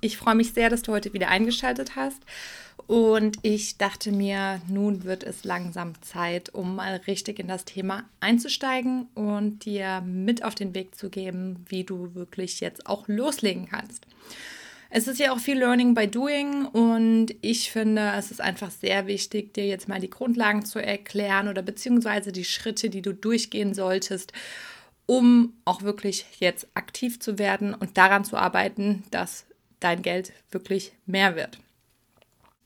Ich freue mich sehr, dass du heute wieder eingeschaltet hast. Und ich dachte mir, nun wird es langsam Zeit, um mal richtig in das Thema einzusteigen und dir mit auf den Weg zu geben, wie du wirklich jetzt auch loslegen kannst. Es ist ja auch viel Learning by Doing und ich finde, es ist einfach sehr wichtig, dir jetzt mal die Grundlagen zu erklären oder beziehungsweise die Schritte, die du durchgehen solltest, um auch wirklich jetzt aktiv zu werden und daran zu arbeiten, dass dein Geld wirklich mehr wird.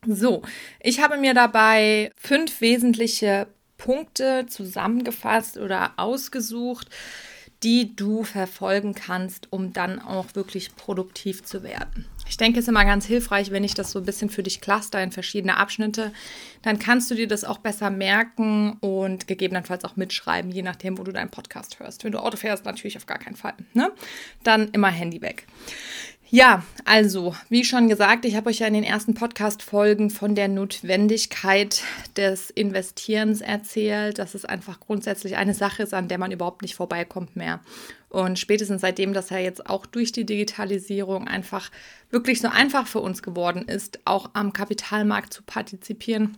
So, ich habe mir dabei fünf wesentliche Punkte zusammengefasst oder ausgesucht, die du verfolgen kannst, um dann auch wirklich produktiv zu werden. Ich denke, es ist immer ganz hilfreich, wenn ich das so ein bisschen für dich cluster in verschiedene Abschnitte. Dann kannst du dir das auch besser merken und gegebenenfalls auch mitschreiben, je nachdem, wo du deinen Podcast hörst. Wenn du Auto fährst, natürlich auf gar keinen Fall. Ne? Dann immer Handy weg. Ja, also, wie schon gesagt, ich habe euch ja in den ersten Podcast-Folgen von der Notwendigkeit des Investierens erzählt, dass es einfach grundsätzlich eine Sache ist, an der man überhaupt nicht vorbeikommt mehr. Und spätestens seitdem das ja jetzt auch durch die Digitalisierung einfach wirklich so einfach für uns geworden ist, auch am Kapitalmarkt zu partizipieren,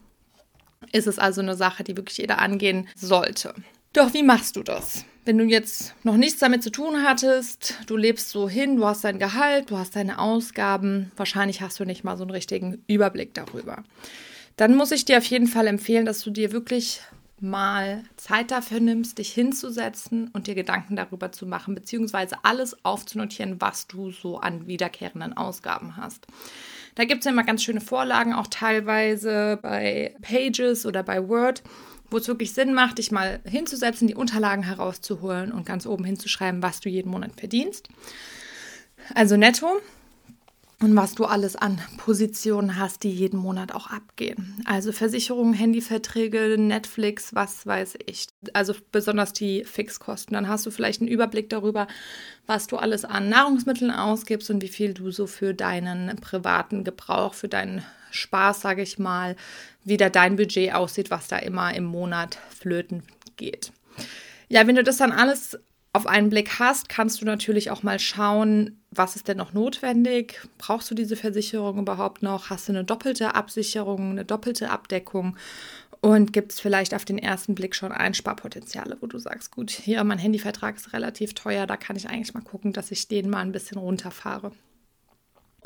ist es also eine Sache, die wirklich jeder angehen sollte. Doch wie machst du das? Wenn du jetzt noch nichts damit zu tun hattest, du lebst so hin, du hast dein Gehalt, du hast deine Ausgaben, wahrscheinlich hast du nicht mal so einen richtigen Überblick darüber. Dann muss ich dir auf jeden Fall empfehlen, dass du dir wirklich mal Zeit dafür nimmst, dich hinzusetzen und dir Gedanken darüber zu machen, beziehungsweise alles aufzunotieren, was du so an wiederkehrenden Ausgaben hast. Da gibt es ja immer ganz schöne Vorlagen, auch teilweise bei Pages oder bei Word wo es wirklich Sinn macht, dich mal hinzusetzen, die Unterlagen herauszuholen und ganz oben hinzuschreiben, was du jeden Monat verdienst. Also netto und was du alles an Positionen hast, die jeden Monat auch abgehen. Also Versicherungen, Handyverträge, Netflix, was weiß ich. Also besonders die Fixkosten. Dann hast du vielleicht einen Überblick darüber, was du alles an Nahrungsmitteln ausgibst und wie viel du so für deinen privaten Gebrauch, für deinen Spaß, sage ich mal, wie da dein Budget aussieht, was da immer im Monat flöten geht. Ja, wenn du das dann alles auf einen Blick hast, kannst du natürlich auch mal schauen, was ist denn noch notwendig? Brauchst du diese Versicherung überhaupt noch? Hast du eine doppelte Absicherung, eine doppelte Abdeckung? Und gibt es vielleicht auf den ersten Blick schon Einsparpotenziale, wo du sagst, gut, hier mein Handyvertrag ist relativ teuer, da kann ich eigentlich mal gucken, dass ich den mal ein bisschen runterfahre.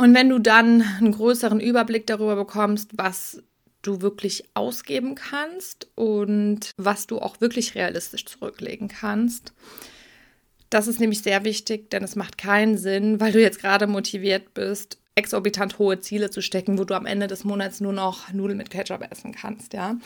Und wenn du dann einen größeren Überblick darüber bekommst, was du wirklich ausgeben kannst und was du auch wirklich realistisch zurücklegen kannst, das ist nämlich sehr wichtig, denn es macht keinen Sinn, weil du jetzt gerade motiviert bist, exorbitant hohe Ziele zu stecken, wo du am Ende des Monats nur noch Nudeln mit Ketchup essen kannst, ja.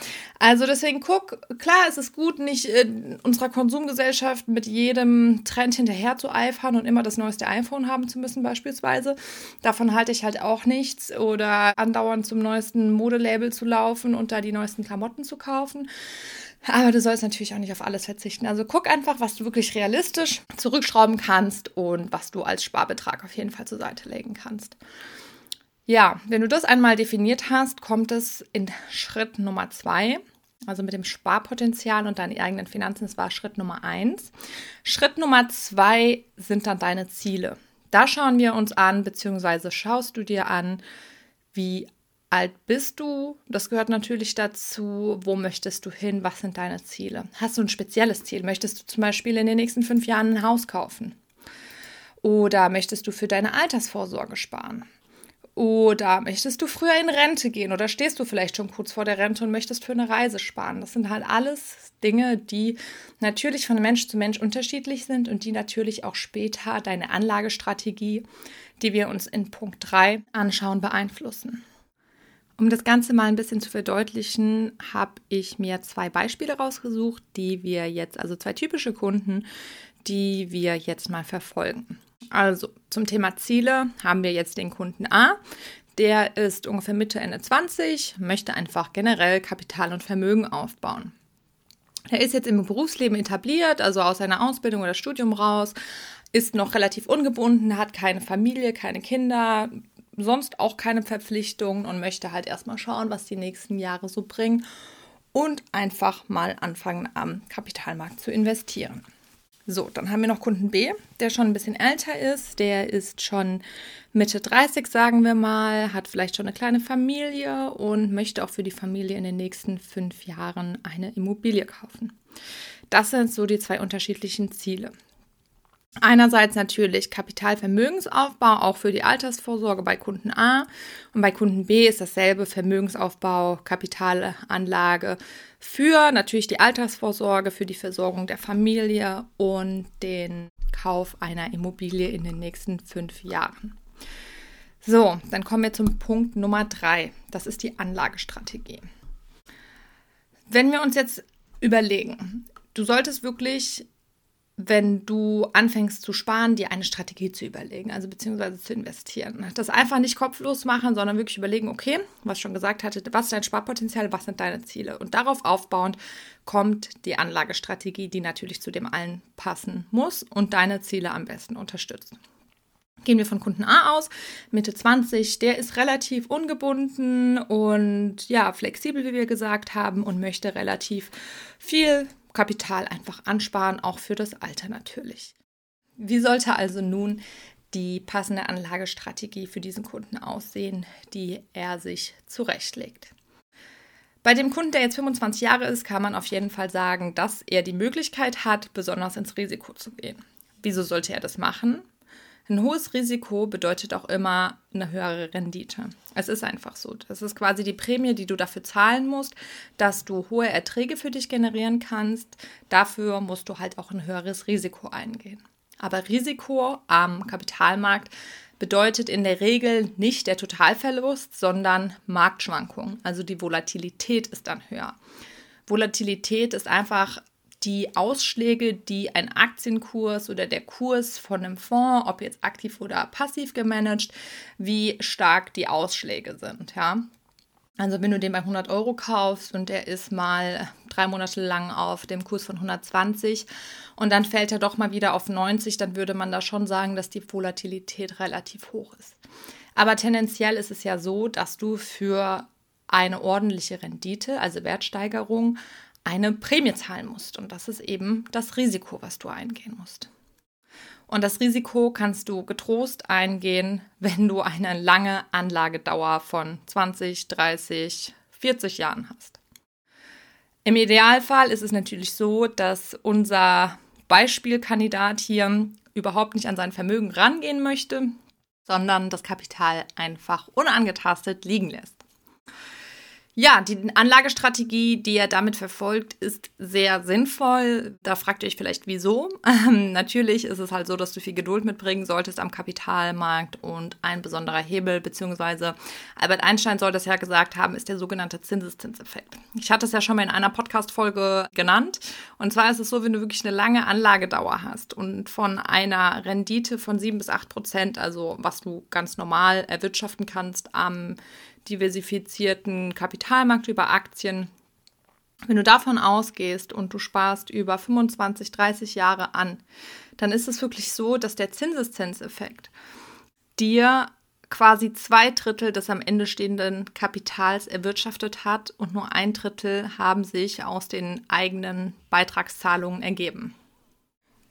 Also deswegen guck, klar, es ist gut, nicht in unserer Konsumgesellschaft mit jedem Trend hinterher zu eifern und immer das neueste iPhone haben zu müssen beispielsweise. Davon halte ich halt auch nichts oder andauernd zum neuesten Modelabel zu laufen und da die neuesten Klamotten zu kaufen. Aber du sollst natürlich auch nicht auf alles verzichten. Also guck einfach, was du wirklich realistisch zurückschrauben kannst und was du als Sparbetrag auf jeden Fall zur Seite legen kannst. Ja, wenn du das einmal definiert hast, kommt es in Schritt Nummer zwei. Also mit dem Sparpotenzial und deinen eigenen Finanzen, das war Schritt Nummer eins. Schritt Nummer zwei sind dann deine Ziele. Da schauen wir uns an, beziehungsweise schaust du dir an, wie alt bist du? Das gehört natürlich dazu. Wo möchtest du hin? Was sind deine Ziele? Hast du ein spezielles Ziel? Möchtest du zum Beispiel in den nächsten fünf Jahren ein Haus kaufen? Oder möchtest du für deine Altersvorsorge sparen? Oder möchtest du früher in Rente gehen? Oder stehst du vielleicht schon kurz vor der Rente und möchtest für eine Reise sparen? Das sind halt alles Dinge, die natürlich von Mensch zu Mensch unterschiedlich sind und die natürlich auch später deine Anlagestrategie, die wir uns in Punkt 3 anschauen, beeinflussen. Um das Ganze mal ein bisschen zu verdeutlichen, habe ich mir zwei Beispiele rausgesucht, die wir jetzt, also zwei typische Kunden, die wir jetzt mal verfolgen. Also zum Thema Ziele haben wir jetzt den Kunden A. der ist ungefähr Mitte, Ende 20, möchte einfach generell Kapital und Vermögen aufbauen. Er ist jetzt im Berufsleben etabliert, also aus seiner Ausbildung oder Studium raus, ist noch relativ ungebunden, hat keine Familie, keine Kinder, sonst auch keine Verpflichtungen und möchte halt erstmal schauen, was die nächsten Jahre so bringen und einfach mal anfangen am Kapitalmarkt zu investieren. So, dann haben wir noch Kunden B, der schon ein bisschen älter ist. Der ist schon Mitte 30, sagen wir mal, hat vielleicht schon eine kleine Familie und möchte auch für die Familie in den nächsten fünf Jahren eine Immobilie kaufen. Das sind so die zwei unterschiedlichen Ziele. Einerseits natürlich Kapitalvermögensaufbau, auch für die Altersvorsorge bei Kunden A. Und bei Kunden B ist dasselbe Vermögensaufbau, Kapitalanlage für natürlich die Altersvorsorge, für die Versorgung der Familie und den Kauf einer Immobilie in den nächsten fünf Jahren. So, dann kommen wir zum Punkt Nummer drei. Das ist die Anlagestrategie. Wenn wir uns jetzt überlegen, du solltest wirklich wenn du anfängst zu sparen, dir eine Strategie zu überlegen, also beziehungsweise zu investieren. Das einfach nicht kopflos machen, sondern wirklich überlegen, okay, was ich schon gesagt hatte, was ist dein Sparpotenzial, was sind deine Ziele? Und darauf aufbauend kommt die Anlagestrategie, die natürlich zu dem allen passen muss und deine Ziele am besten unterstützt. Gehen wir von Kunden A aus, Mitte 20, der ist relativ ungebunden und ja, flexibel, wie wir gesagt haben, und möchte relativ viel Kapital einfach ansparen, auch für das Alter natürlich. Wie sollte also nun die passende Anlagestrategie für diesen Kunden aussehen, die er sich zurechtlegt? Bei dem Kunden, der jetzt 25 Jahre ist, kann man auf jeden Fall sagen, dass er die Möglichkeit hat, besonders ins Risiko zu gehen. Wieso sollte er das machen? Ein hohes Risiko bedeutet auch immer eine höhere Rendite. Es ist einfach so. Das ist quasi die Prämie, die du dafür zahlen musst, dass du hohe Erträge für dich generieren kannst. Dafür musst du halt auch ein höheres Risiko eingehen. Aber Risiko am Kapitalmarkt bedeutet in der Regel nicht der Totalverlust, sondern Marktschwankungen. Also die Volatilität ist dann höher. Volatilität ist einfach die Ausschläge, die ein Aktienkurs oder der Kurs von einem Fonds, ob jetzt aktiv oder passiv gemanagt, wie stark die Ausschläge sind, ja. Also wenn du den bei 100 Euro kaufst und der ist mal drei Monate lang auf dem Kurs von 120 und dann fällt er doch mal wieder auf 90, dann würde man da schon sagen, dass die Volatilität relativ hoch ist. Aber tendenziell ist es ja so, dass du für eine ordentliche Rendite, also Wertsteigerung, eine Prämie zahlen musst. Und das ist eben das Risiko, was du eingehen musst. Und das Risiko kannst du getrost eingehen, wenn du eine lange Anlagedauer von 20, 30, 40 Jahren hast. Im Idealfall ist es natürlich so, dass unser Beispielkandidat hier überhaupt nicht an sein Vermögen rangehen möchte, sondern das Kapital einfach unangetastet liegen lässt. Ja, die Anlagestrategie, die er damit verfolgt, ist sehr sinnvoll. Da fragt ihr euch vielleicht, wieso. Ähm, natürlich ist es halt so, dass du viel Geduld mitbringen solltest am Kapitalmarkt und ein besonderer Hebel, beziehungsweise Albert Einstein soll das ja gesagt haben, ist der sogenannte Zinseszinseffekt. Ich hatte es ja schon mal in einer Podcast-Folge genannt. Und zwar ist es so, wenn du wirklich eine lange Anlagedauer hast und von einer Rendite von 7 bis 8 Prozent, also was du ganz normal erwirtschaften kannst am diversifizierten Kapitalmarkt über Aktien. Wenn du davon ausgehst und du sparst über 25, 30 Jahre an, dann ist es wirklich so, dass der Zinseszinseffekt dir quasi zwei Drittel des am Ende stehenden Kapitals erwirtschaftet hat und nur ein Drittel haben sich aus den eigenen Beitragszahlungen ergeben.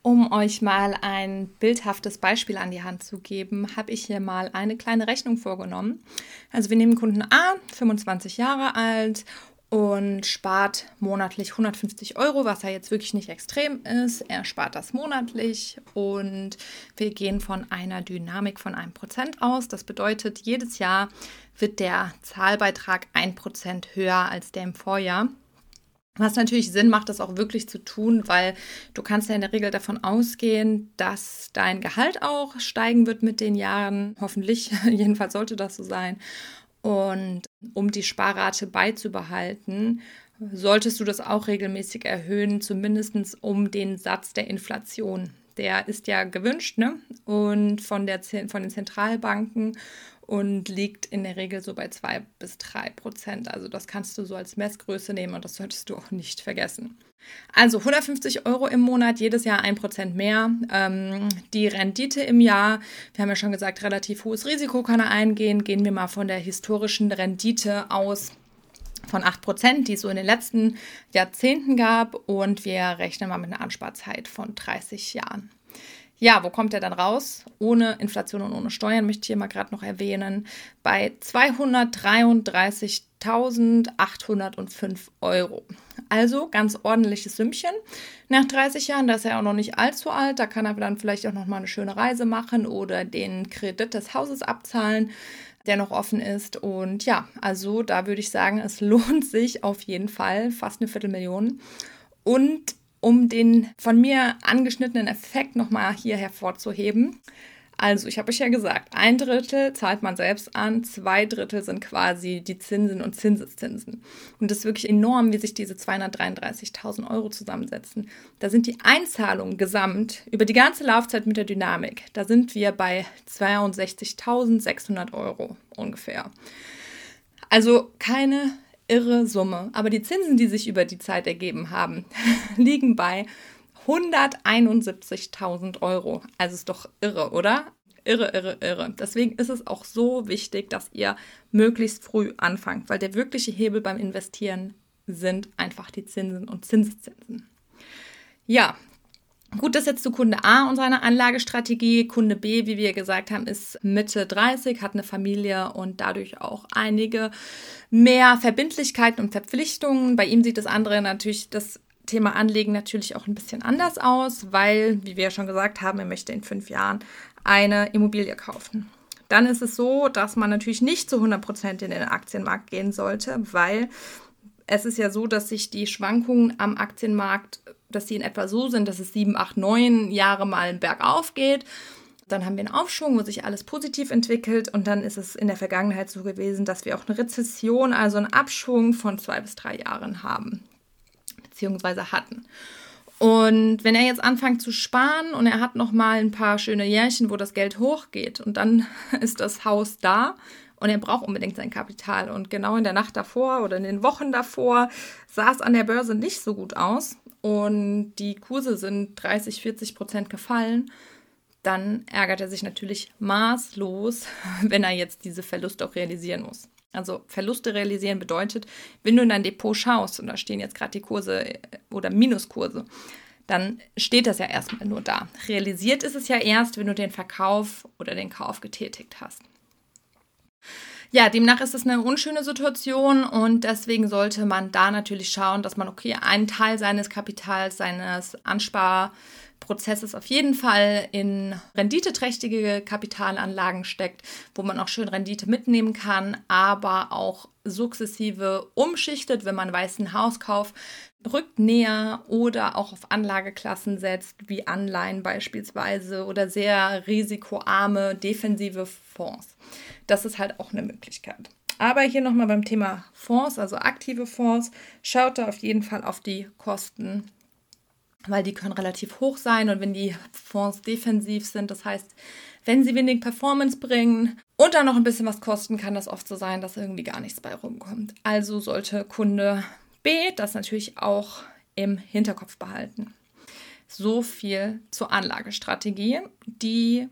Um euch mal ein bildhaftes Beispiel an die Hand zu geben, habe ich hier mal eine kleine Rechnung vorgenommen. Also wir nehmen Kunden A, 25 Jahre alt und spart monatlich 150 Euro, was ja jetzt wirklich nicht extrem ist. Er spart das monatlich und wir gehen von einer Dynamik von einem Prozent aus. Das bedeutet, jedes Jahr wird der Zahlbeitrag ein Prozent höher als der im Vorjahr. Was natürlich Sinn macht, das auch wirklich zu tun, weil du kannst ja in der Regel davon ausgehen, dass dein Gehalt auch steigen wird mit den Jahren. Hoffentlich, jedenfalls sollte das so sein. Und um die Sparrate beizubehalten, solltest du das auch regelmäßig erhöhen, zumindest um den Satz der Inflation Der ist ja gewünscht ne? und von, der, von den Zentralbanken und liegt in der Regel so bei 2 bis 3 Prozent. Also das kannst du so als Messgröße nehmen und das solltest du auch nicht vergessen. Also 150 Euro im Monat, jedes Jahr 1 Prozent mehr. Ähm, die Rendite im Jahr, wir haben ja schon gesagt, relativ hohes Risiko kann er eingehen. Gehen wir mal von der historischen Rendite aus von 8 Prozent, die es so in den letzten Jahrzehnten gab. Und wir rechnen mal mit einer Ansparzeit von 30 Jahren. Ja, wo kommt er dann raus? Ohne Inflation und ohne Steuern möchte ich hier mal gerade noch erwähnen. Bei 233.805 Euro. Also ganz ordentliches Sümmchen. Nach 30 Jahren, da ist er auch noch nicht allzu alt, da kann er dann vielleicht auch noch mal eine schöne Reise machen oder den Kredit des Hauses abzahlen, der noch offen ist. Und ja, also da würde ich sagen, es lohnt sich auf jeden Fall fast eine Viertelmillion. Und um den von mir angeschnittenen Effekt nochmal hier hervorzuheben. Also, ich habe euch ja gesagt, ein Drittel zahlt man selbst an, zwei Drittel sind quasi die Zinsen und Zinseszinsen. Und das ist wirklich enorm, wie sich diese 233.000 Euro zusammensetzen. Da sind die Einzahlungen gesamt über die ganze Laufzeit mit der Dynamik. Da sind wir bei 62.600 Euro ungefähr. Also keine irre Summe. Aber die Zinsen, die sich über die Zeit ergeben haben, liegen bei 171.000 Euro. Also ist doch irre, oder? Irre, irre, irre. Deswegen ist es auch so wichtig, dass ihr möglichst früh anfangt, weil der wirkliche Hebel beim Investieren sind einfach die Zinsen und Zinseszinsen. Ja, Gut, das jetzt zu Kunde A und seiner Anlagestrategie. Kunde B, wie wir gesagt haben, ist Mitte 30, hat eine Familie und dadurch auch einige mehr Verbindlichkeiten und Verpflichtungen. Bei ihm sieht das andere natürlich das Thema Anlegen natürlich auch ein bisschen anders aus, weil, wie wir ja schon gesagt haben, er möchte in fünf Jahren eine Immobilie kaufen. Dann ist es so, dass man natürlich nicht zu 100 Prozent in den Aktienmarkt gehen sollte, weil es ist ja so, dass sich die Schwankungen am Aktienmarkt dass sie in etwa so sind, dass es sieben, acht, neun Jahre mal bergauf geht. Dann haben wir einen Aufschwung, wo sich alles positiv entwickelt. Und dann ist es in der Vergangenheit so gewesen, dass wir auch eine Rezession, also einen Abschwung von zwei bis drei Jahren haben, beziehungsweise hatten. Und wenn er jetzt anfängt zu sparen und er hat noch mal ein paar schöne Jährchen, wo das Geld hochgeht und dann ist das Haus da und er braucht unbedingt sein Kapital. Und genau in der Nacht davor oder in den Wochen davor sah es an der Börse nicht so gut aus und die Kurse sind 30, 40 Prozent gefallen, dann ärgert er sich natürlich maßlos, wenn er jetzt diese Verluste auch realisieren muss. Also Verluste realisieren bedeutet, wenn du in dein Depot schaust und da stehen jetzt gerade die Kurse äh, oder Minuskurse, dann steht das ja erstmal nur da. Realisiert ist es ja erst, wenn du den Verkauf oder den Kauf getätigt hast. Ja, demnach ist es eine unschöne Situation und deswegen sollte man da natürlich schauen, dass man, okay, einen Teil seines Kapitals, seines Ansparprozesses auf jeden Fall in renditeträchtige Kapitalanlagen steckt, wo man auch schön Rendite mitnehmen kann, aber auch sukzessive umschichtet, wenn man weiß, ein Hauskauf rückt näher oder auch auf Anlageklassen setzt, wie Anleihen beispielsweise oder sehr risikoarme defensive Fonds. Das ist halt auch eine Möglichkeit. Aber hier nochmal beim Thema Fonds, also aktive Fonds, schaut da auf jeden Fall auf die Kosten, weil die können relativ hoch sein und wenn die Fonds defensiv sind, das heißt, wenn sie wenig Performance bringen und dann noch ein bisschen was kosten, kann das oft so sein, dass irgendwie gar nichts bei rumkommt. Also sollte Kunde B das natürlich auch im Hinterkopf behalten. So viel zur Anlagestrategie, die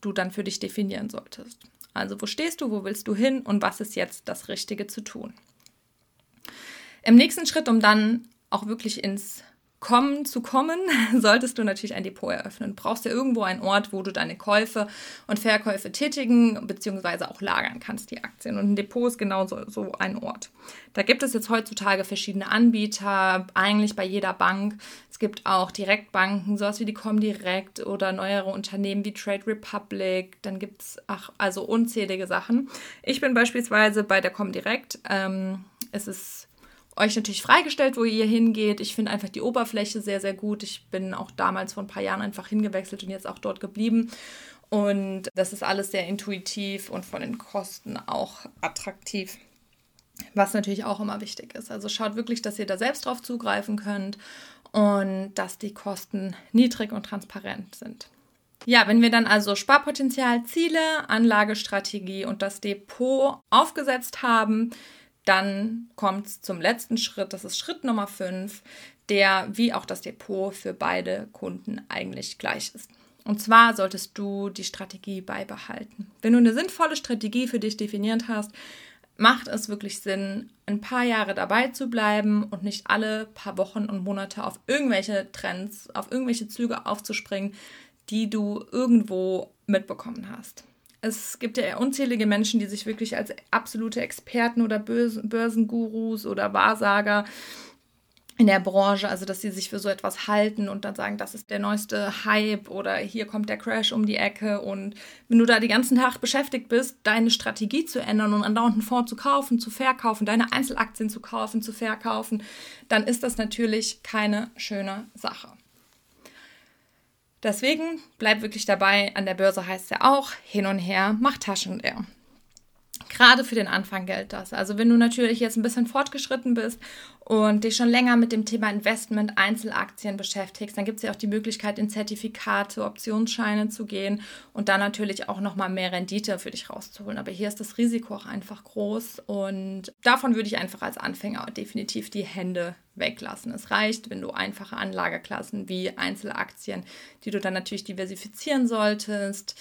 du dann für dich definieren solltest. Also wo stehst du, wo willst du hin und was ist jetzt das Richtige zu tun? Im nächsten Schritt, um dann auch wirklich ins kommen zu kommen, solltest du natürlich ein Depot eröffnen. Du brauchst ja irgendwo einen Ort, wo du deine Käufe und Verkäufe tätigen bzw. auch lagern kannst, die Aktien. Und ein Depot ist genau so, ein Ort. Da gibt es jetzt heutzutage verschiedene Anbieter, eigentlich bei jeder Bank. Es gibt auch Direktbanken, sowas wie die Comdirect oder neuere Unternehmen wie Trade Republic. Dann gibt es also unzählige Sachen. Ich bin beispielsweise bei der Comdirect. Ähm, es ist euch natürlich freigestellt, wo ihr hingeht. Ich finde einfach die Oberfläche sehr, sehr gut. Ich bin auch damals vor ein paar Jahren einfach hingewechselt und jetzt auch dort geblieben. Und das ist alles sehr intuitiv und von den Kosten auch attraktiv. Was natürlich auch immer wichtig ist. Also schaut wirklich, dass ihr da selbst drauf zugreifen könnt und dass die Kosten niedrig und transparent sind. Ja, wenn wir dann also Sparpotenzial, Ziele, Anlagestrategie und das Depot aufgesetzt haben, dann kommt es zum letzten Schritt, das ist Schritt Nummer 5, der wie auch das Depot für beide Kunden eigentlich gleich ist. Und zwar solltest du die Strategie beibehalten. Wenn du eine sinnvolle Strategie für dich definiert hast, macht es wirklich Sinn, ein paar Jahre dabei zu bleiben und nicht alle paar Wochen und Monate auf irgendwelche Trends, auf irgendwelche Züge aufzuspringen, die du irgendwo mitbekommen hast. Es gibt ja unzählige Menschen, die sich wirklich als absolute Experten oder Börsengurus oder Wahrsager in der Branche, also dass sie sich für so etwas halten und dann sagen, das ist der neueste Hype oder hier kommt der Crash um die Ecke und wenn du da die ganzen Tag beschäftigt bist, deine Strategie zu ändern und andauernd einen Fonds zu kaufen, zu verkaufen, deine Einzelaktien zu kaufen, zu verkaufen, dann ist das natürlich keine schöne Sache. Deswegen bleib wirklich dabei, an der Börse heißt es ja auch, hin und her, mach Taschen leer. Gerade für den Anfang gilt das. Also wenn du natürlich jetzt ein bisschen fortgeschritten bist und dich schon länger mit dem Thema Investment, Einzelaktien beschäftigst, dann gibt es ja auch die Möglichkeit, in Zertifikate, Optionsscheine zu gehen und dann natürlich auch nochmal mehr Rendite für dich rauszuholen. Aber hier ist das Risiko auch einfach groß und davon würde ich einfach als Anfänger definitiv die Hände weglassen. Es reicht, wenn du einfache Anlageklassen wie Einzelaktien, die du dann natürlich diversifizieren solltest,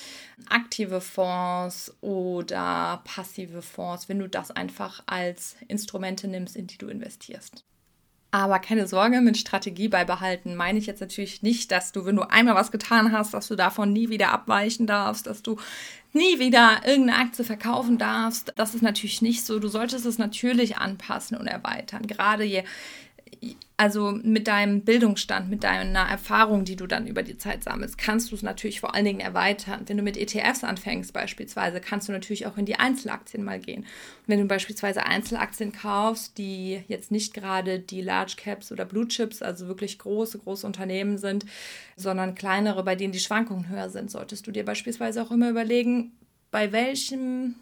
aktive Fonds oder passive Fonds, wenn du das einfach als Instrumente nimmst, in die du investierst. Aber keine Sorge, mit Strategie beibehalten meine ich jetzt natürlich nicht, dass du, wenn du einmal was getan hast, dass du davon nie wieder abweichen darfst, dass du nie wieder irgendeine Aktie verkaufen darfst. Das ist natürlich nicht so. Du solltest es natürlich anpassen und erweitern. Gerade je also mit deinem Bildungsstand, mit deiner Erfahrung, die du dann über die Zeit sammelst, kannst du es natürlich vor allen Dingen erweitern. Wenn du mit ETFs anfängst beispielsweise, kannst du natürlich auch in die Einzelaktien mal gehen. Und wenn du beispielsweise Einzelaktien kaufst, die jetzt nicht gerade die Large Caps oder Blue Chips, also wirklich große, große Unternehmen sind, sondern kleinere, bei denen die Schwankungen höher sind, solltest du dir beispielsweise auch immer überlegen, bei welchem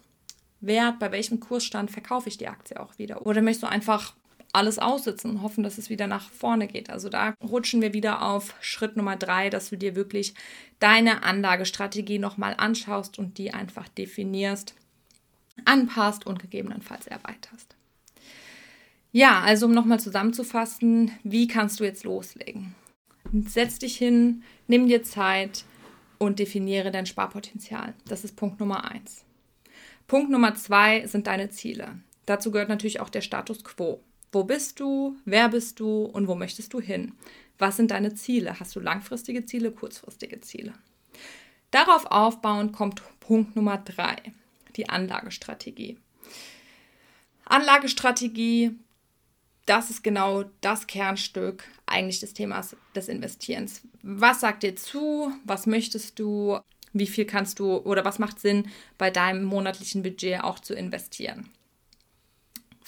Wert, bei welchem Kursstand verkaufe ich die Aktie auch wieder. Oder möchtest du einfach alles aussitzen und hoffen, dass es wieder nach vorne geht. Also da rutschen wir wieder auf Schritt Nummer drei, dass du dir wirklich deine Anlagestrategie nochmal anschaust und die einfach definierst, anpasst und gegebenenfalls erweiterst. Ja, also um nochmal zusammenzufassen, wie kannst du jetzt loslegen? Setz dich hin, nimm dir Zeit und definiere dein Sparpotenzial. Das ist Punkt Nummer eins. Punkt Nummer zwei sind deine Ziele. Dazu gehört natürlich auch der Status quo. Wo bist du? Wer bist du? Und wo möchtest du hin? Was sind deine Ziele? Hast du langfristige Ziele, kurzfristige Ziele? Darauf aufbauend kommt Punkt Nummer drei, die Anlagestrategie. Anlagestrategie, das ist genau das Kernstück eigentlich des Themas des Investierens. Was sagt dir zu? Was möchtest du? Wie viel kannst du oder was macht Sinn, bei deinem monatlichen Budget auch zu investieren?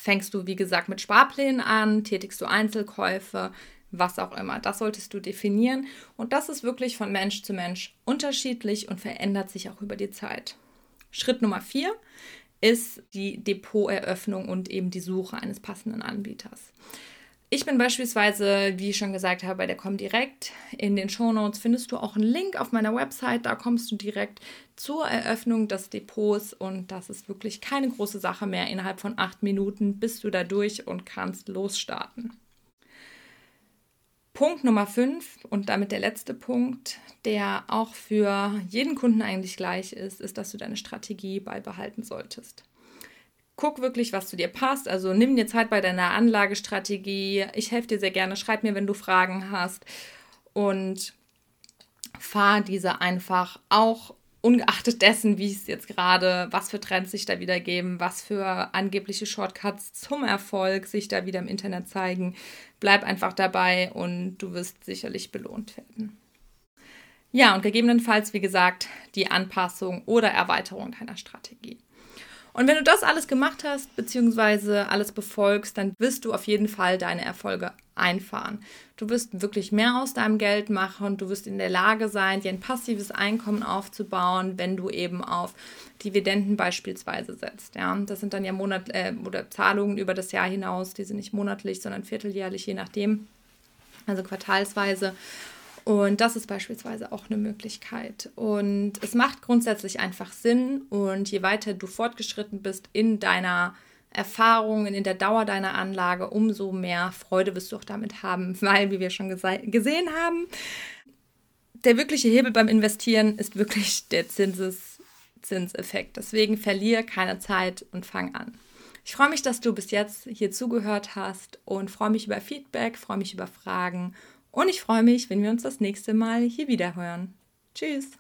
Fängst du, wie gesagt, mit Sparplänen an, tätigst du Einzelkäufe, was auch immer. Das solltest du definieren. Und das ist wirklich von Mensch zu Mensch unterschiedlich und verändert sich auch über die Zeit. Schritt Nummer vier ist die Depoteröffnung und eben die Suche eines passenden Anbieters. Ich bin beispielsweise, wie ich schon gesagt habe, bei der Comdirect. In den Shownotes findest du auch einen Link auf meiner Website. Da kommst du direkt zur Eröffnung des Depots und das ist wirklich keine große Sache mehr. Innerhalb von acht Minuten bist du da durch und kannst losstarten. Punkt Nummer fünf und damit der letzte Punkt, der auch für jeden Kunden eigentlich gleich ist, ist, dass du deine Strategie beibehalten solltest guck wirklich, was zu dir passt. Also nimm dir Zeit bei deiner Anlagestrategie. Ich helfe dir sehr gerne. Schreib mir, wenn du Fragen hast. Und fahr diese einfach auch ungeachtet dessen, wie es jetzt gerade, was für Trends sich da wieder geben, was für angebliche Shortcuts zum Erfolg sich da wieder im Internet zeigen. Bleib einfach dabei und du wirst sicherlich belohnt werden. Ja, und gegebenenfalls, wie gesagt, die Anpassung oder Erweiterung deiner Strategie. Und wenn du das alles gemacht hast, beziehungsweise alles befolgst, dann wirst du auf jeden Fall deine Erfolge einfahren. Du wirst wirklich mehr aus deinem Geld machen, du wirst in der Lage sein, dir ein passives Einkommen aufzubauen, wenn du eben auf Dividenden beispielsweise setzt. Ja, das sind dann ja Monat äh, oder Zahlungen über das Jahr hinaus, die sind nicht monatlich, sondern vierteljährlich, je nachdem. also quartalsweise. Und das ist beispielsweise auch eine Möglichkeit. Und es macht grundsätzlich einfach Sinn. Und je weiter du fortgeschritten bist in deiner Erfahrung, in der Dauer deiner Anlage, umso mehr Freude wirst du auch damit haben, weil, wie wir schon gesehen haben, der wirkliche Hebel beim Investieren ist wirklich der Zinses Zinseffekt. Deswegen verliere keine Zeit und fang an. Ich freue mich, dass du bis jetzt hier zugehört hast und freue mich über Feedback, freue mich über Fragen und ich freue mich, wenn wir uns das nächste Mal hier wieder hören. Tschüss!